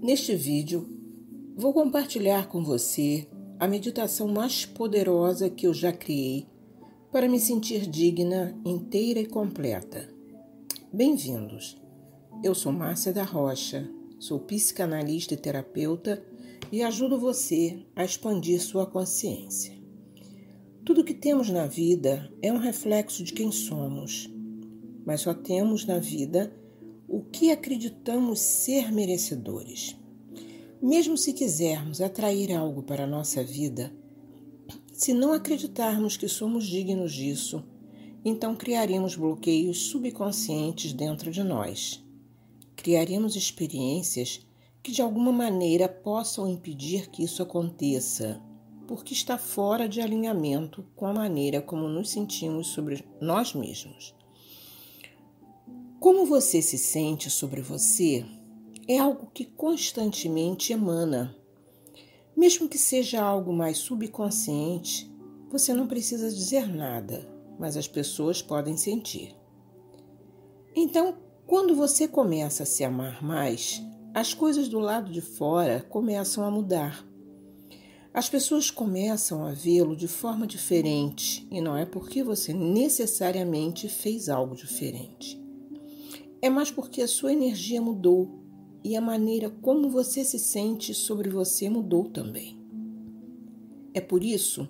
Neste vídeo, vou compartilhar com você a meditação mais poderosa que eu já criei para me sentir digna, inteira e completa. Bem-vindos! Eu sou Márcia da Rocha, sou psicanalista e terapeuta e ajudo você a expandir sua consciência. Tudo que temos na vida é um reflexo de quem somos, mas só temos na vida o que acreditamos ser merecedores. Mesmo se quisermos atrair algo para a nossa vida, se não acreditarmos que somos dignos disso, então criaremos bloqueios subconscientes dentro de nós. Criaremos experiências que de alguma maneira possam impedir que isso aconteça, porque está fora de alinhamento com a maneira como nos sentimos sobre nós mesmos. Como você se sente sobre você é algo que constantemente emana. Mesmo que seja algo mais subconsciente, você não precisa dizer nada, mas as pessoas podem sentir. Então, quando você começa a se amar mais, as coisas do lado de fora começam a mudar. As pessoas começam a vê-lo de forma diferente e não é porque você necessariamente fez algo diferente é mais porque a sua energia mudou e a maneira como você se sente sobre você mudou também. É por isso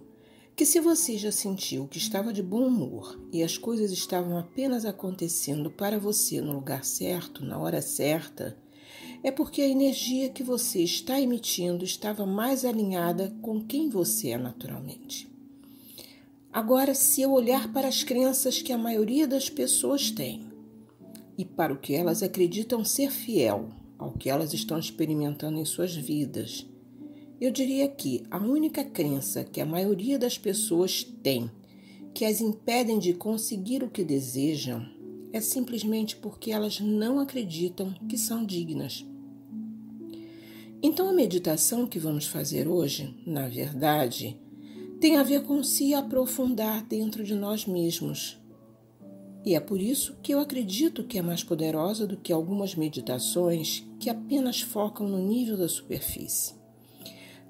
que, se você já sentiu que estava de bom humor e as coisas estavam apenas acontecendo para você no lugar certo, na hora certa, é porque a energia que você está emitindo estava mais alinhada com quem você é naturalmente. Agora, se eu olhar para as crenças que a maioria das pessoas tem, e para o que elas acreditam ser fiel ao que elas estão experimentando em suas vidas. Eu diria que a única crença que a maioria das pessoas tem que as impedem de conseguir o que desejam é simplesmente porque elas não acreditam que são dignas. Então, a meditação que vamos fazer hoje, na verdade, tem a ver com se aprofundar dentro de nós mesmos e é por isso que eu acredito que é mais poderosa do que algumas meditações que apenas focam no nível da superfície.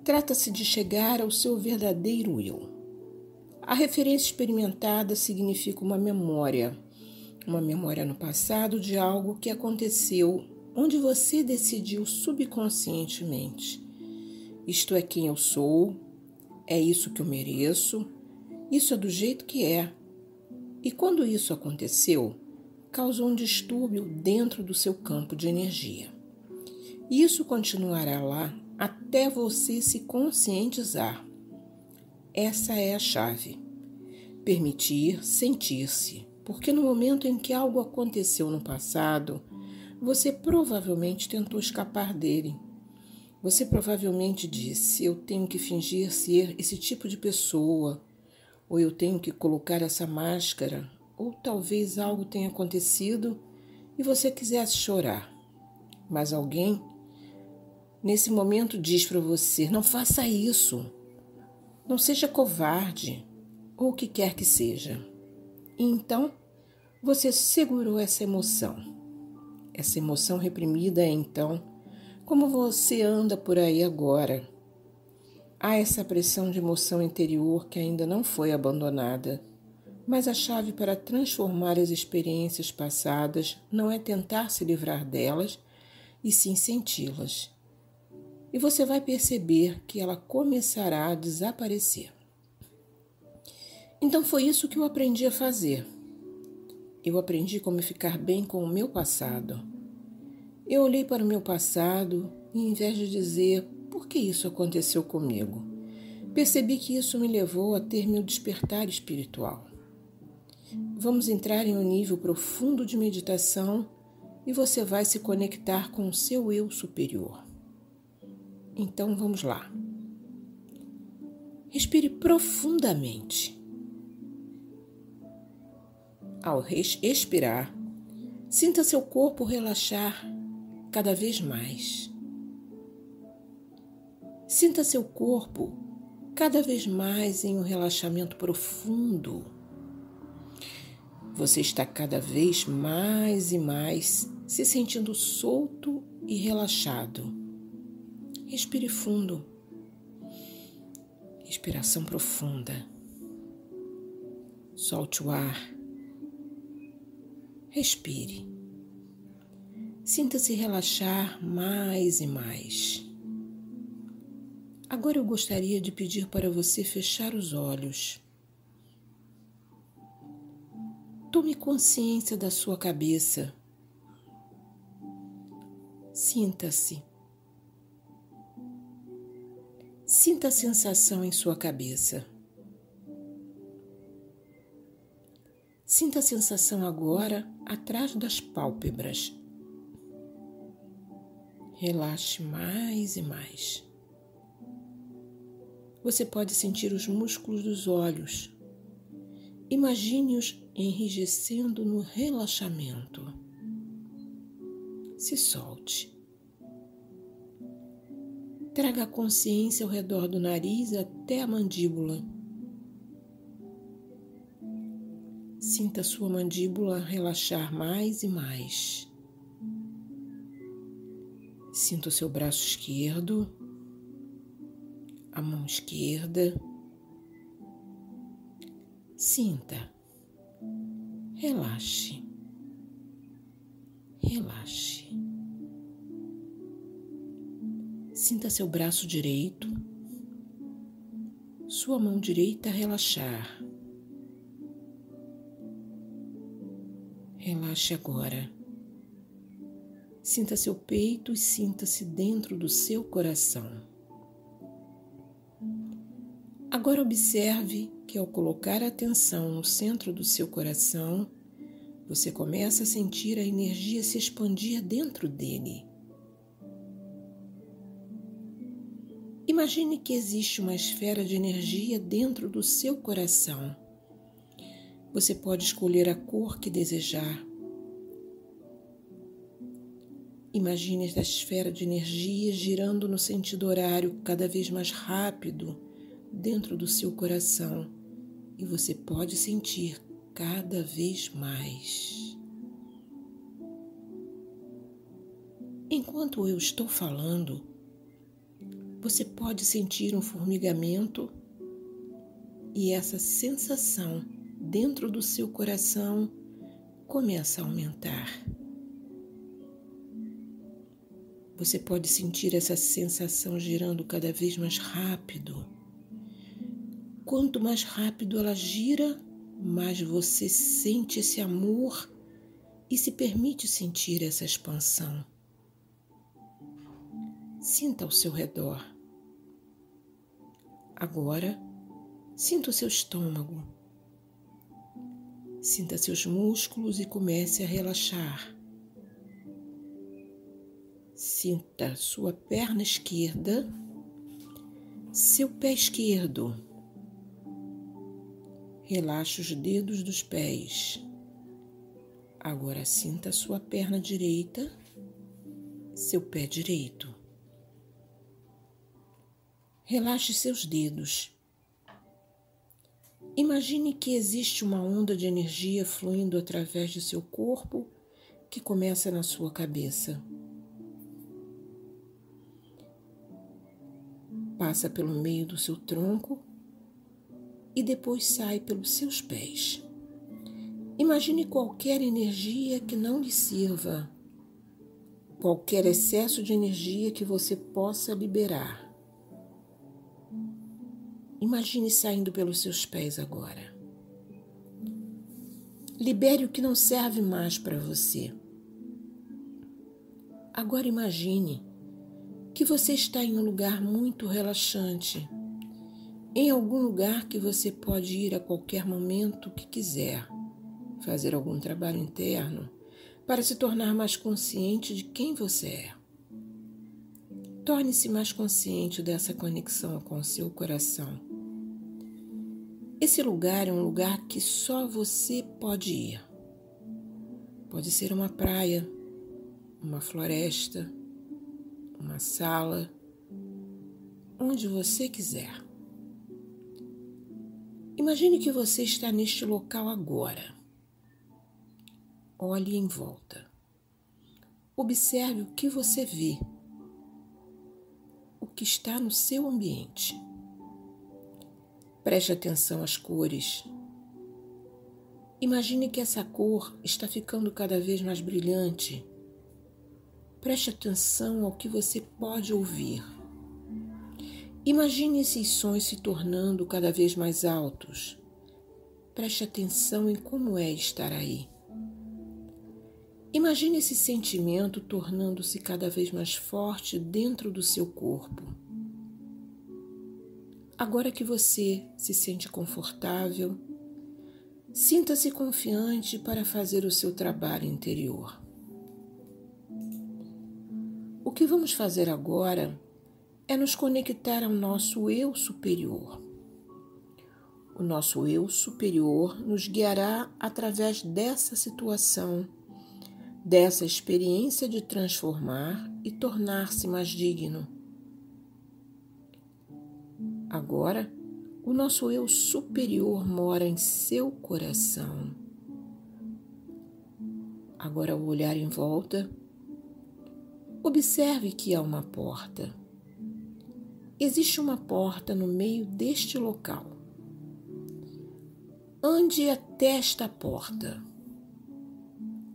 Trata-se de chegar ao seu verdadeiro eu. A referência experimentada significa uma memória, uma memória no passado de algo que aconteceu onde você decidiu subconscientemente. Isto é quem eu sou, é isso que eu mereço, isso é do jeito que é, e quando isso aconteceu, causou um distúrbio dentro do seu campo de energia. Isso continuará lá até você se conscientizar. Essa é a chave. Permitir sentir-se, porque no momento em que algo aconteceu no passado, você provavelmente tentou escapar dele. Você provavelmente disse: Eu tenho que fingir ser esse tipo de pessoa, ou eu tenho que colocar essa máscara, ou talvez algo tenha acontecido e você quisesse chorar. Mas alguém nesse momento diz para você: não faça isso, não seja covarde, ou o que quer que seja. E então você segurou essa emoção. Essa emoção reprimida é então como você anda por aí agora Há essa pressão de emoção interior que ainda não foi abandonada, mas a chave para transformar as experiências passadas não é tentar se livrar delas, e sim senti-las. E você vai perceber que ela começará a desaparecer. Então foi isso que eu aprendi a fazer. Eu aprendi como ficar bem com o meu passado. Eu olhei para o meu passado e, em vez de dizer por que isso aconteceu comigo? Percebi que isso me levou a ter meu despertar espiritual. Vamos entrar em um nível profundo de meditação e você vai se conectar com o seu eu superior. Então vamos lá. Respire profundamente. Ao expirar, sinta seu corpo relaxar cada vez mais. Sinta seu corpo cada vez mais em um relaxamento profundo. Você está cada vez mais e mais se sentindo solto e relaxado, Respire fundo. Respiração profunda. Solte o ar. Respire. Sinta-se relaxar mais e mais. Agora eu gostaria de pedir para você fechar os olhos. Tome consciência da sua cabeça. Sinta-se. Sinta a sensação em sua cabeça. Sinta a sensação agora atrás das pálpebras. Relaxe mais e mais. Você pode sentir os músculos dos olhos. Imagine-os enrijecendo no relaxamento. Se solte. Traga a consciência ao redor do nariz até a mandíbula. Sinta sua mandíbula relaxar mais e mais. Sinta o seu braço esquerdo, a mão esquerda. Sinta. Relaxe. Relaxe. Sinta seu braço direito, sua mão direita relaxar. Relaxe agora. Sinta seu peito e sinta-se dentro do seu coração. Agora observe que ao colocar a atenção no centro do seu coração, você começa a sentir a energia se expandir dentro dele. Imagine que existe uma esfera de energia dentro do seu coração. Você pode escolher a cor que desejar. Imagine esta esfera de energia girando no sentido horário cada vez mais rápido dentro do seu coração e você pode sentir cada vez mais. Enquanto eu estou falando, você pode sentir um formigamento e essa sensação dentro do seu coração começa a aumentar. Você pode sentir essa sensação girando cada vez mais rápido. Quanto mais rápido ela gira, mais você sente esse amor e se permite sentir essa expansão. Sinta ao seu redor. Agora, sinta o seu estômago. Sinta seus músculos e comece a relaxar. Sinta sua perna esquerda, seu pé esquerdo. Relaxe os dedos dos pés. Agora sinta sua perna direita, seu pé direito. Relaxe seus dedos. Imagine que existe uma onda de energia fluindo através de seu corpo que começa na sua cabeça. Passa pelo meio do seu tronco e depois sai pelos seus pés. Imagine qualquer energia que não lhe sirva, qualquer excesso de energia que você possa liberar. Imagine saindo pelos seus pés agora. Libere o que não serve mais para você. Agora imagine que você está em um lugar muito relaxante, em algum lugar que você pode ir a qualquer momento que quiser, fazer algum trabalho interno para se tornar mais consciente de quem você é. Torne-se mais consciente dessa conexão com seu coração esse lugar é um lugar que só você pode ir. Pode ser uma praia, uma floresta, uma sala, onde você quiser. Imagine que você está neste local agora. Olhe em volta. Observe o que você vê. o que está no seu ambiente. Preste atenção às cores. Imagine que essa cor está ficando cada vez mais brilhante. Preste atenção ao que você pode ouvir. Imagine esses sons se tornando cada vez mais altos. Preste atenção em como é estar aí. Imagine esse sentimento tornando-se cada vez mais forte dentro do seu corpo. Agora que você se sente confortável, sinta-se confiante para fazer o seu trabalho interior. O que vamos fazer agora é nos conectar ao nosso eu superior. O nosso eu superior nos guiará através dessa situação, dessa experiência de transformar e tornar-se mais digno. Agora, o nosso eu superior mora em seu coração. Agora, ao olhar em volta, observe que há uma porta. Existe uma porta no meio deste local. Ande até esta porta.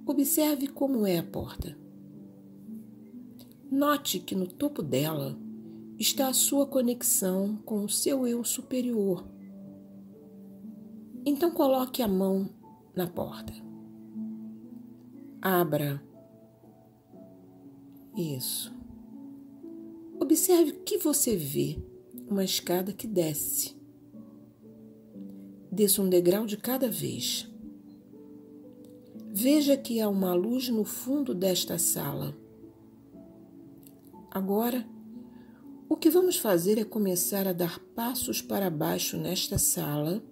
Observe como é a porta. Note que no topo dela está a sua conexão com o seu eu superior. Então coloque a mão na porta. Abra. Isso. Observe o que você vê: uma escada que desce. Desça um degrau de cada vez. Veja que há uma luz no fundo desta sala. Agora, o que vamos fazer é começar a dar passos para baixo nesta sala,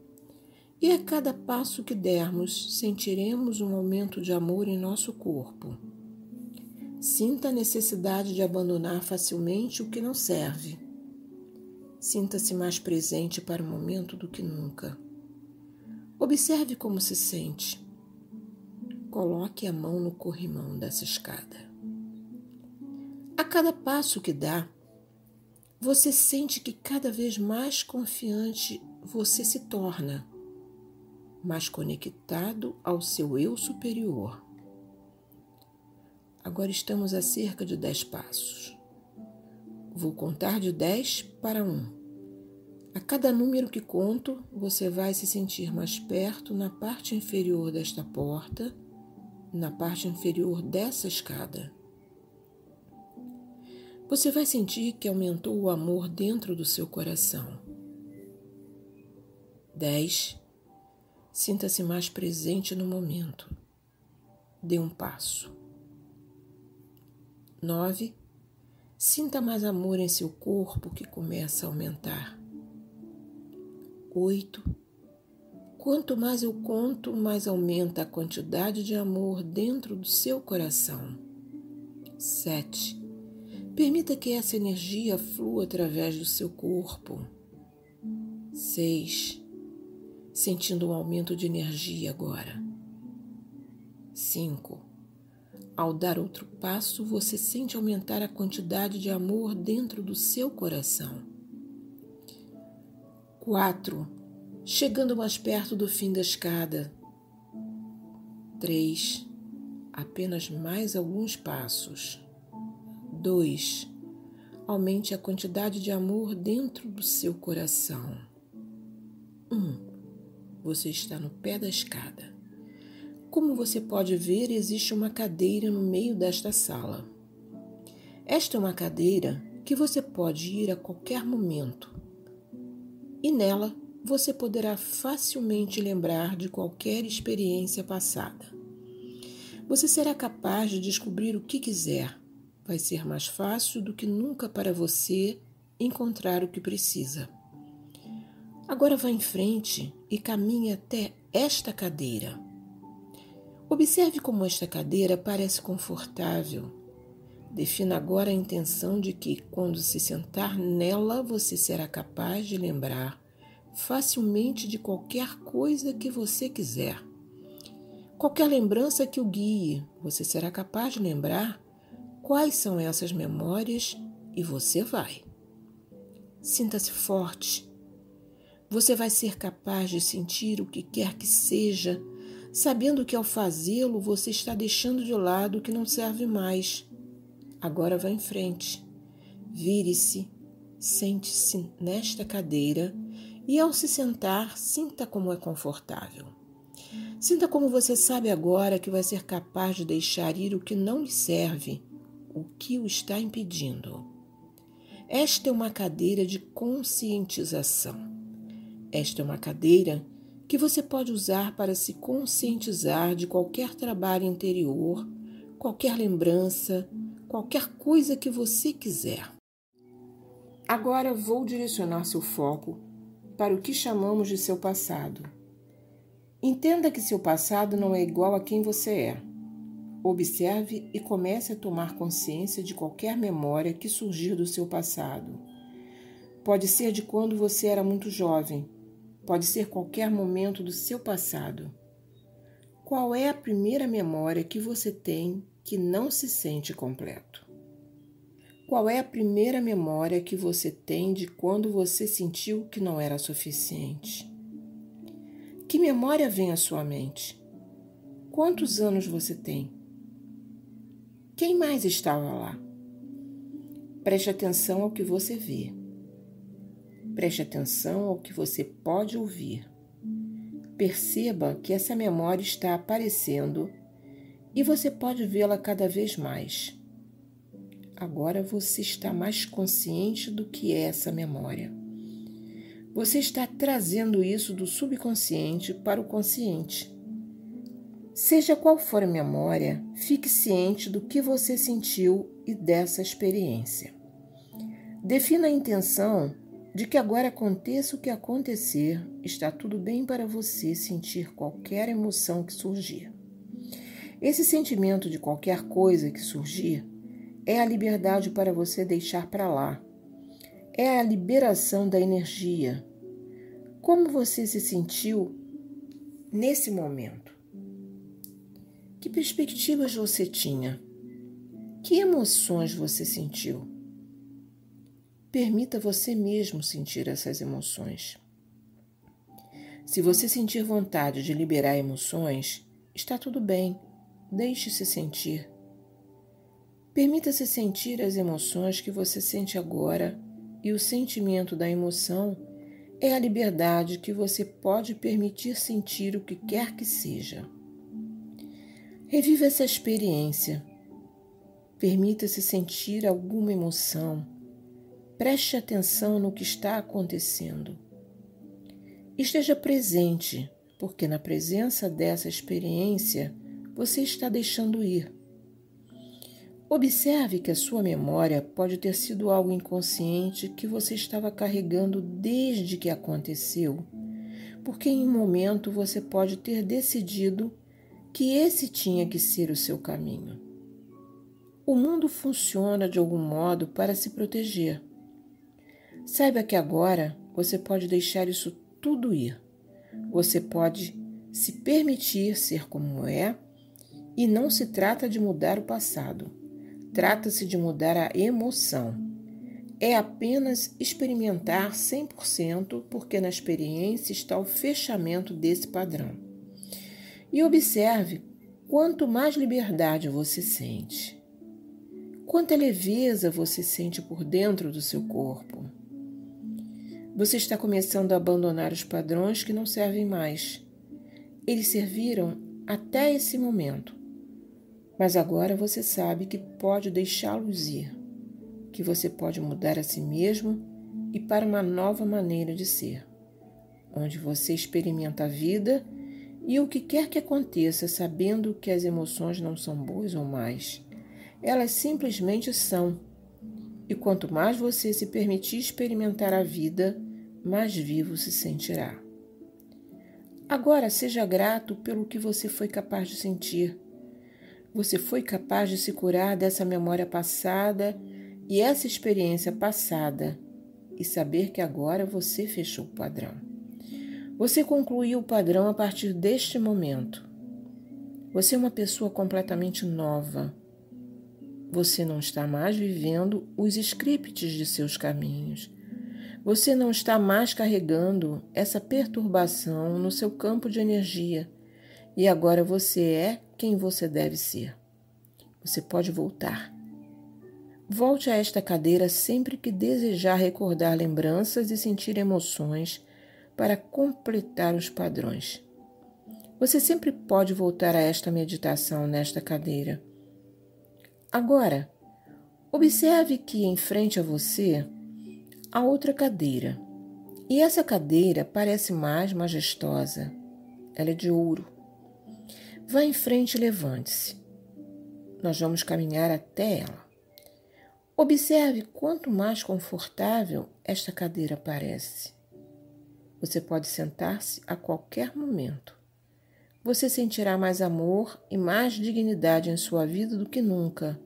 e a cada passo que dermos, sentiremos um aumento de amor em nosso corpo. Sinta a necessidade de abandonar facilmente o que não serve. Sinta-se mais presente para o momento do que nunca. Observe como se sente. Coloque a mão no corrimão dessa escada. A cada passo que dá, você sente que cada vez mais confiante você se torna, mais conectado ao seu eu superior. Agora estamos a cerca de dez passos. Vou contar de dez para um. A cada número que conto, você vai se sentir mais perto na parte inferior desta porta, na parte inferior dessa escada. Você vai sentir que aumentou o amor dentro do seu coração. 10. Sinta-se mais presente no momento. Dê um passo. 9. Sinta mais amor em seu corpo que começa a aumentar. 8. Quanto mais eu conto, mais aumenta a quantidade de amor dentro do seu coração. 7. Permita que essa energia flua através do seu corpo. 6. Sentindo um aumento de energia agora. 5 ao dar outro passo, você sente aumentar a quantidade de amor dentro do seu coração. 4. Chegando mais perto do fim da escada. 3. Apenas mais alguns passos. 2. Aumente a quantidade de amor dentro do seu coração. 1. Um, você está no pé da escada. Como você pode ver, existe uma cadeira no meio desta sala. Esta é uma cadeira que você pode ir a qualquer momento. E nela você poderá facilmente lembrar de qualquer experiência passada. Você será capaz de descobrir o que quiser. Vai ser mais fácil do que nunca para você encontrar o que precisa. Agora vá em frente e caminhe até esta cadeira. Observe como esta cadeira parece confortável. Defina agora a intenção de que, quando se sentar nela, você será capaz de lembrar facilmente de qualquer coisa que você quiser. Qualquer lembrança que o guie, você será capaz de lembrar quais são essas memórias e você vai. Sinta-se forte. Você vai ser capaz de sentir o que quer que seja, sabendo que ao fazê-lo você está deixando de lado o que não serve mais. Agora vá em frente. Vire-se, sente-se nesta cadeira e, ao se sentar, sinta como é confortável. Sinta como você sabe agora que vai ser capaz de deixar ir o que não lhe serve, o que o está impedindo. Esta é uma cadeira de conscientização. Esta é uma cadeira que você pode usar para se conscientizar de qualquer trabalho interior, qualquer lembrança, qualquer coisa que você quiser. Agora vou direcionar seu foco para o que chamamos de seu passado. Entenda que seu passado não é igual a quem você é. Observe e comece a tomar consciência de qualquer memória que surgir do seu passado. Pode ser de quando você era muito jovem, pode ser qualquer momento do seu passado. Qual é a primeira memória que você tem que não se sente completo? Qual é a primeira memória que você tem de quando você sentiu que não era suficiente? Que memória vem à sua mente? Quantos anos você tem? Quem mais estava lá? Preste atenção ao que você vê. Preste atenção ao que você pode ouvir. Perceba que essa memória está aparecendo e você pode vê-la cada vez mais. Agora você está mais consciente do que é essa memória. Você está trazendo isso do subconsciente para o consciente. Seja qual for a memória, fique ciente do que você sentiu e dessa experiência. Defina a intenção de que agora aconteça o que acontecer, está tudo bem para você sentir qualquer emoção que surgir. Esse sentimento de qualquer coisa que surgir é a liberdade para você deixar para lá. É a liberação da energia. Como você se sentiu nesse momento? Que perspectivas você tinha? Que emoções você sentiu? Permita você mesmo sentir essas emoções. Se você sentir vontade de liberar emoções, está tudo bem. Deixe-se sentir. Permita-se sentir as emoções que você sente agora, e o sentimento da emoção é a liberdade que você pode permitir sentir o que quer que seja. Reviva essa experiência. Permita-se sentir alguma emoção. Preste atenção no que está acontecendo. Esteja presente, porque na presença dessa experiência você está deixando ir. Observe que a sua memória pode ter sido algo inconsciente que você estava carregando desde que aconteceu, porque em um momento você pode ter decidido que esse tinha que ser o seu caminho. O mundo funciona de algum modo para se proteger. Saiba que agora você pode deixar isso tudo ir. Você pode se permitir ser como é e não se trata de mudar o passado. Trata-se de mudar a emoção. É apenas experimentar 100%, porque na experiência está o fechamento desse padrão. E observe quanto mais liberdade você sente, quanta leveza você sente por dentro do seu corpo. Você está começando a abandonar os padrões que não servem mais. Eles serviram até esse momento, mas agora você sabe que pode deixá-los ir, que você pode mudar a si mesmo e para uma nova maneira de ser, onde você experimenta a vida e o que quer que aconteça, sabendo que as emoções não são boas ou más, elas simplesmente são. E quanto mais você se permitir experimentar a vida, mais vivo se sentirá. Agora seja grato pelo que você foi capaz de sentir. Você foi capaz de se curar dessa memória passada e essa experiência passada e saber que agora você fechou o padrão. Você concluiu o padrão a partir deste momento. Você é uma pessoa completamente nova. Você não está mais vivendo os scripts de seus caminhos. Você não está mais carregando essa perturbação no seu campo de energia e agora você é quem você deve ser. Você pode voltar. Volte a esta cadeira sempre que desejar recordar lembranças e sentir emoções para completar os padrões. Você sempre pode voltar a esta meditação nesta cadeira. Agora, observe que em frente a você há outra cadeira. E essa cadeira parece mais majestosa. Ela é de ouro. Vá em frente e levante-se. Nós vamos caminhar até ela. Observe quanto mais confortável esta cadeira parece. Você pode sentar-se a qualquer momento. Você sentirá mais amor e mais dignidade em sua vida do que nunca.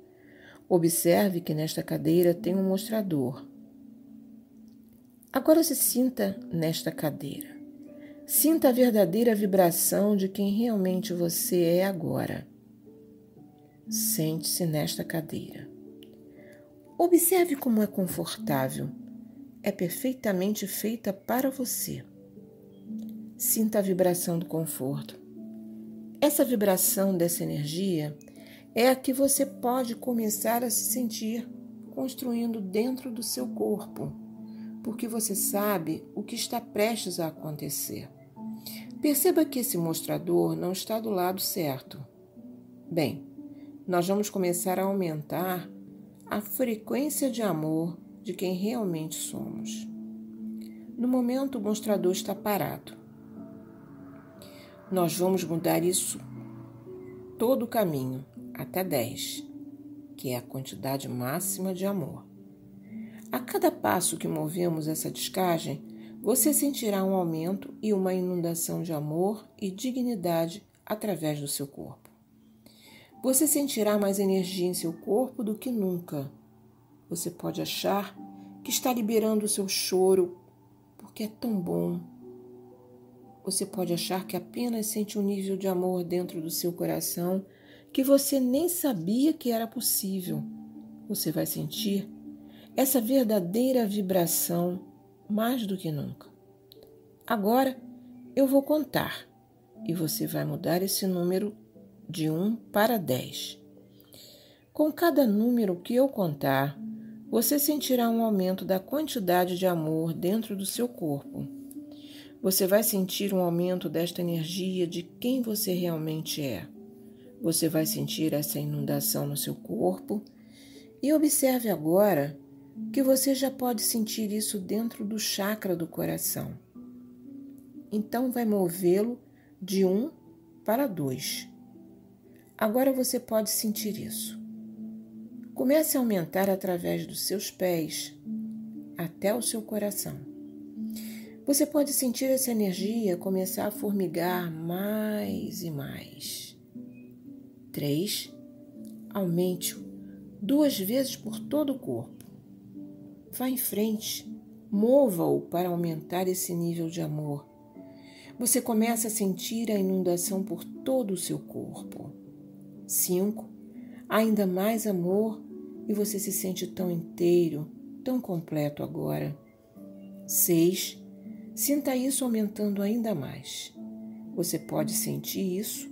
Observe que nesta cadeira tem um mostrador. Agora se sinta nesta cadeira. Sinta a verdadeira vibração de quem realmente você é agora. Sente-se nesta cadeira. Observe como é confortável. É perfeitamente feita para você. Sinta a vibração do conforto. Essa vibração dessa energia é a que você pode começar a se sentir construindo dentro do seu corpo, porque você sabe o que está prestes a acontecer. Perceba que esse mostrador não está do lado certo. Bem, nós vamos começar a aumentar a frequência de amor de quem realmente somos. No momento, o mostrador está parado. Nós vamos mudar isso todo o caminho até 10, que é a quantidade máxima de amor. A cada passo que movemos essa descagem, você sentirá um aumento e uma inundação de amor e dignidade através do seu corpo. Você sentirá mais energia em seu corpo do que nunca. Você pode achar que está liberando o seu choro porque é tão bom. Você pode achar que apenas sente um nível de amor dentro do seu coração que você nem sabia que era possível. Você vai sentir essa verdadeira vibração mais do que nunca. Agora eu vou contar e você vai mudar esse número de 1 para 10. Com cada número que eu contar, você sentirá um aumento da quantidade de amor dentro do seu corpo. Você vai sentir um aumento desta energia de quem você realmente é. Você vai sentir essa inundação no seu corpo e observe agora que você já pode sentir isso dentro do chakra do coração. Então, vai movê-lo de um para dois. Agora você pode sentir isso. Comece a aumentar através dos seus pés até o seu coração. Você pode sentir essa energia começar a formigar mais e mais. Três. Aumente-o duas vezes por todo o corpo. Vá em frente, mova-o para aumentar esse nível de amor. Você começa a sentir a inundação por todo o seu corpo. 5. Ainda mais amor e você se sente tão inteiro, tão completo agora. 6. Sinta isso aumentando ainda mais. Você pode sentir isso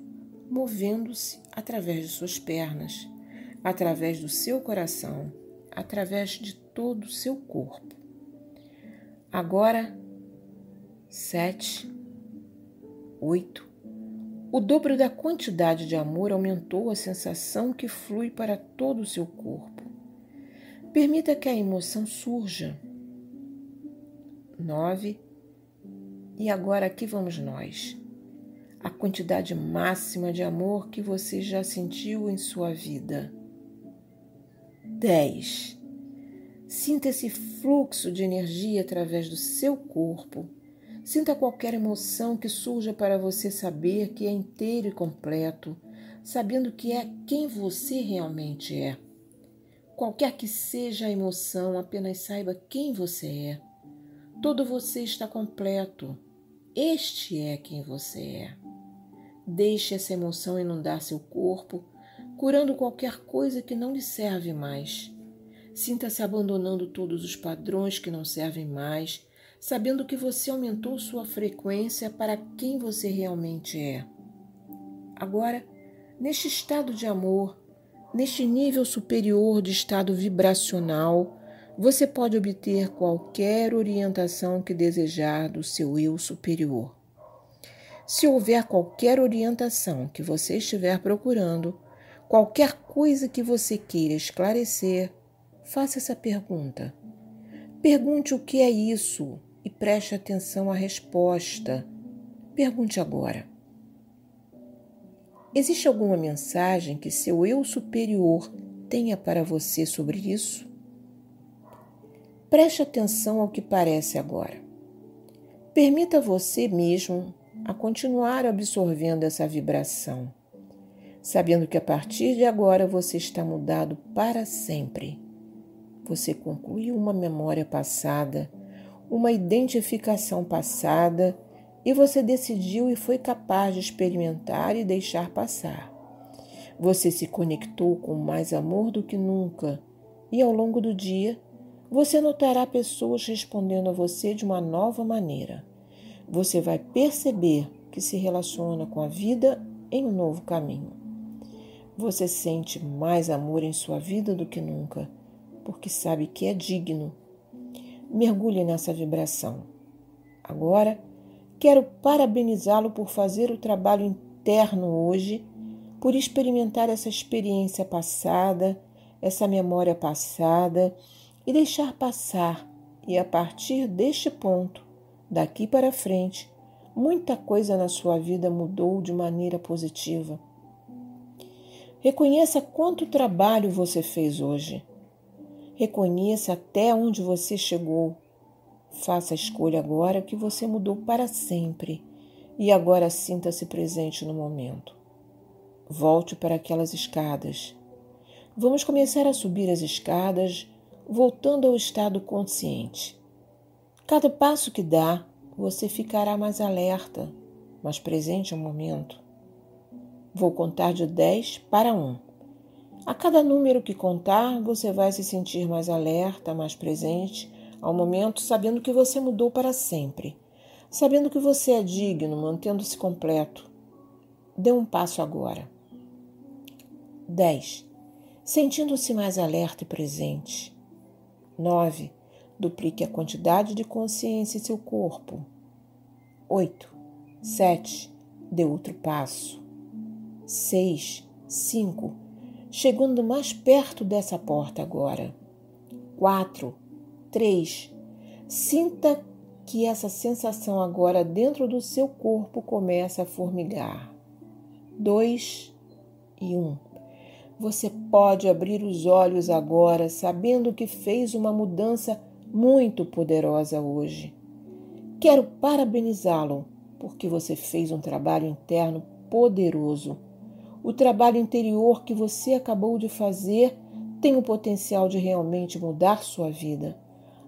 movendo-se através de suas pernas, através do seu coração, através de todo o seu corpo. Agora, sete, oito. O dobro da quantidade de amor aumentou a sensação que flui para todo o seu corpo. Permita que a emoção surja. Nove. E agora aqui vamos nós. A quantidade máxima de amor que você já sentiu em sua vida. Dez. Sinta esse fluxo de energia através do seu corpo. Sinta qualquer emoção que surja para você saber que é inteiro e completo, sabendo que é quem você realmente é. Qualquer que seja a emoção, apenas saiba quem você é. Todo você está completo. Este é quem você é. Deixe essa emoção inundar seu corpo, curando qualquer coisa que não lhe serve mais Sinta-se abandonando todos os padrões que não servem mais, sabendo que você aumentou sua frequência para quem você realmente é. Agora, neste estado de amor, neste nível superior de estado vibracional, você pode obter qualquer orientação que desejar do seu eu superior. Se houver qualquer orientação que você estiver procurando, qualquer coisa que você queira esclarecer, faça essa pergunta. Pergunte o que é isso e preste atenção à resposta. Pergunte agora. Existe alguma mensagem que seu eu superior tenha para você sobre isso? Preste atenção ao que parece agora. Permita você mesmo a continuar absorvendo essa vibração, sabendo que a partir de agora você está mudado para sempre. Você concluiu uma memória passada, uma identificação passada e você decidiu e foi capaz de experimentar e deixar passar. Você se conectou com mais amor do que nunca e ao longo do dia você notará pessoas respondendo a você de uma nova maneira. Você vai perceber que se relaciona com a vida em um novo caminho. Você sente mais amor em sua vida do que nunca, porque sabe que é digno. Mergulhe nessa vibração. Agora, quero parabenizá-lo por fazer o trabalho interno hoje, por experimentar essa experiência passada, essa memória passada e deixar passar, e a partir deste ponto, daqui para frente, muita coisa na sua vida mudou de maneira positiva. Reconheça quanto trabalho você fez hoje. Reconheça até onde você chegou. Faça a escolha agora que você mudou para sempre e agora sinta-se presente no momento. Volte para aquelas escadas. Vamos começar a subir as escadas voltando ao estado consciente. Cada passo que dá, você ficará mais alerta, mais presente ao momento. Vou contar de 10 para 1. A cada número que contar, você vai se sentir mais alerta, mais presente ao momento, sabendo que você mudou para sempre, sabendo que você é digno, mantendo-se completo. Dê um passo agora. 10. Sentindo-se mais alerta e presente. 9. Duplique a quantidade de consciência em seu corpo. 8. 7. Dê outro passo. 6. 5. Chegando mais perto dessa porta agora. 4. 3. Sinta que essa sensação agora dentro do seu corpo começa a formigar. 2 e 1. Um. Você pode abrir os olhos agora, sabendo que fez uma mudança muito poderosa hoje. Quero parabenizá-lo, porque você fez um trabalho interno poderoso. O trabalho interior que você acabou de fazer tem o potencial de realmente mudar sua vida.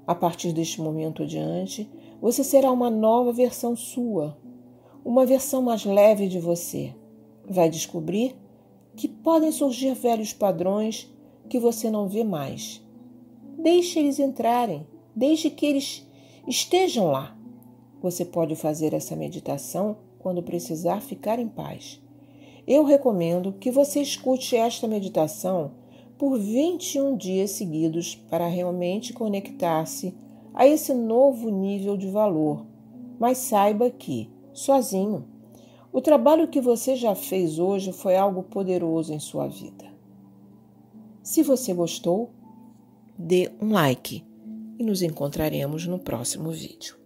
A partir deste momento adiante, você será uma nova versão sua, uma versão mais leve de você. Vai descobrir que podem surgir velhos padrões que você não vê mais. Deixe eles entrarem, deixe que eles estejam lá. Você pode fazer essa meditação quando precisar ficar em paz. Eu recomendo que você escute esta meditação por 21 dias seguidos para realmente conectar-se a esse novo nível de valor. Mas saiba que, sozinho, o trabalho que você já fez hoje foi algo poderoso em sua vida. Se você gostou, dê um like e nos encontraremos no próximo vídeo.